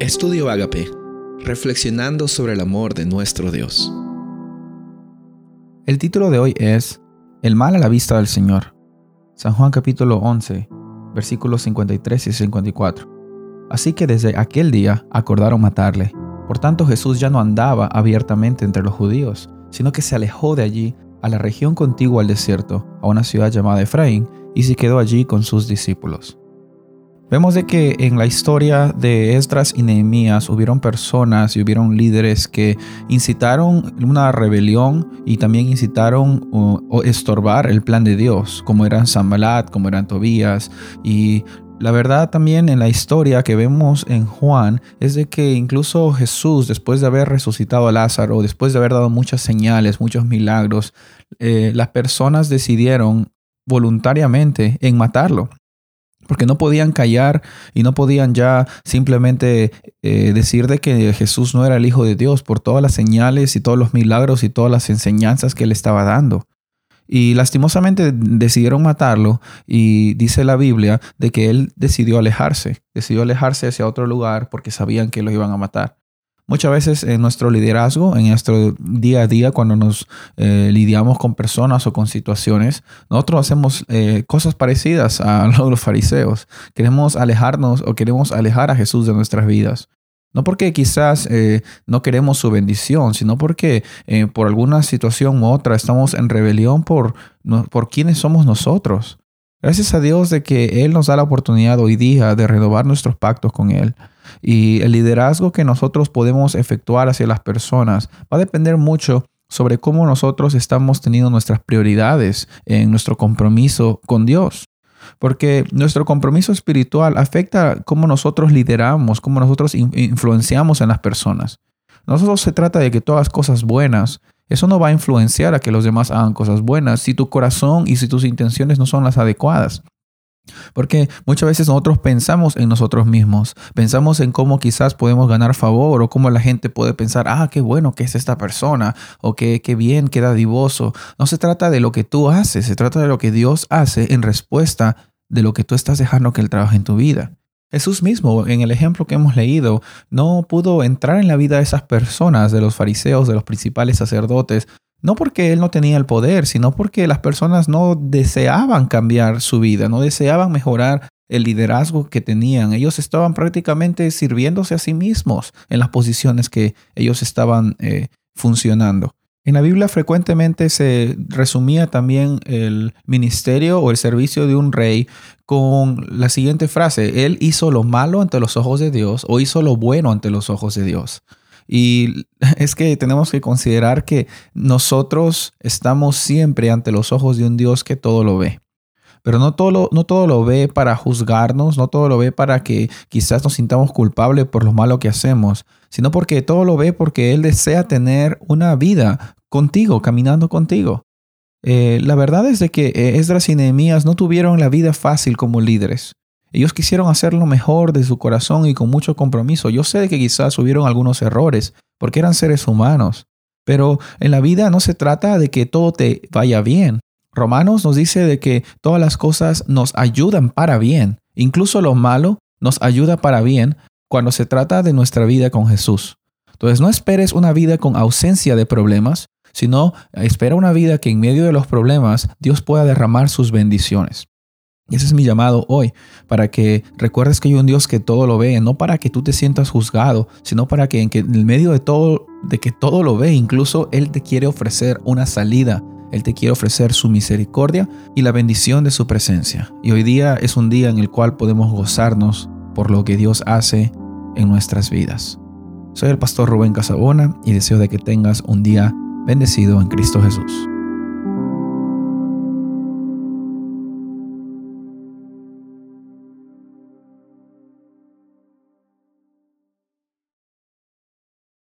Estudio Agape, reflexionando sobre el amor de nuestro Dios. El título de hoy es El mal a la vista del Señor. San Juan capítulo 11, versículos 53 y 54. Así que desde aquel día acordaron matarle. Por tanto Jesús ya no andaba abiertamente entre los judíos, sino que se alejó de allí a la región contigua al desierto, a una ciudad llamada Efraín, y se quedó allí con sus discípulos. Vemos de que en la historia de Esdras y Nehemías hubieron personas y hubieron líderes que incitaron una rebelión y también incitaron o, estorbar el plan de Dios, como eran Sambalat, como eran Tobías. Y la verdad también en la historia que vemos en Juan es de que incluso Jesús, después de haber resucitado a Lázaro, después de haber dado muchas señales, muchos milagros, eh, las personas decidieron voluntariamente en matarlo porque no podían callar y no podían ya simplemente eh, decir de que Jesús no era el Hijo de Dios por todas las señales y todos los milagros y todas las enseñanzas que él estaba dando. Y lastimosamente decidieron matarlo y dice la Biblia de que él decidió alejarse, decidió alejarse hacia otro lugar porque sabían que lo iban a matar. Muchas veces en nuestro liderazgo, en nuestro día a día, cuando nos eh, lidiamos con personas o con situaciones, nosotros hacemos eh, cosas parecidas a los fariseos. Queremos alejarnos o queremos alejar a Jesús de nuestras vidas. No porque quizás eh, no queremos su bendición, sino porque por alguna situación u otra estamos en rebelión por, por quiénes somos nosotros. Gracias a Dios de que Él nos da la oportunidad hoy día de renovar nuestros pactos con Él. Y el liderazgo que nosotros podemos efectuar hacia las personas va a depender mucho sobre cómo nosotros estamos teniendo nuestras prioridades en nuestro compromiso con Dios. Porque nuestro compromiso espiritual afecta cómo nosotros lideramos, cómo nosotros influenciamos en las personas. Nosotros se trata de que todas cosas buenas eso no va a influenciar a que los demás hagan cosas buenas si tu corazón y si tus intenciones no son las adecuadas. Porque muchas veces nosotros pensamos en nosotros mismos, pensamos en cómo quizás podemos ganar favor o cómo la gente puede pensar, ah, qué bueno que es esta persona o qué, qué bien, qué dadivoso. No se trata de lo que tú haces, se trata de lo que Dios hace en respuesta de lo que tú estás dejando que Él trabaje en tu vida. Jesús mismo, en el ejemplo que hemos leído, no pudo entrar en la vida de esas personas, de los fariseos, de los principales sacerdotes, no porque él no tenía el poder, sino porque las personas no deseaban cambiar su vida, no deseaban mejorar el liderazgo que tenían. Ellos estaban prácticamente sirviéndose a sí mismos en las posiciones que ellos estaban eh, funcionando. En la Biblia frecuentemente se resumía también el ministerio o el servicio de un rey con la siguiente frase, Él hizo lo malo ante los ojos de Dios o hizo lo bueno ante los ojos de Dios. Y es que tenemos que considerar que nosotros estamos siempre ante los ojos de un Dios que todo lo ve. Pero no todo, lo, no todo lo ve para juzgarnos, no todo lo ve para que quizás nos sintamos culpables por lo malo que hacemos, sino porque todo lo ve porque Él desea tener una vida contigo, caminando contigo. Eh, la verdad es de que eh, Esdras y Nehemías no tuvieron la vida fácil como líderes. Ellos quisieron hacer lo mejor de su corazón y con mucho compromiso. Yo sé que quizás hubieron algunos errores, porque eran seres humanos. Pero en la vida no se trata de que todo te vaya bien. Romanos nos dice de que todas las cosas nos ayudan para bien. Incluso lo malo nos ayuda para bien cuando se trata de nuestra vida con Jesús. Entonces no esperes una vida con ausencia de problemas, sino espera una vida que en medio de los problemas Dios pueda derramar sus bendiciones. Ese es mi llamado hoy, para que recuerdes que hay un Dios que todo lo ve, no para que tú te sientas juzgado, sino para que en, el medio de todo, de que todo lo ve, incluso Él te quiere ofrecer una salida, Él te quiere ofrecer su misericordia y la bendición de su presencia. Y hoy día es un día en el cual podemos gozarnos por lo que Dios hace en nuestras vidas. Soy el pastor Rubén Casabona y deseo de que tengas un día bendecido en Cristo Jesús.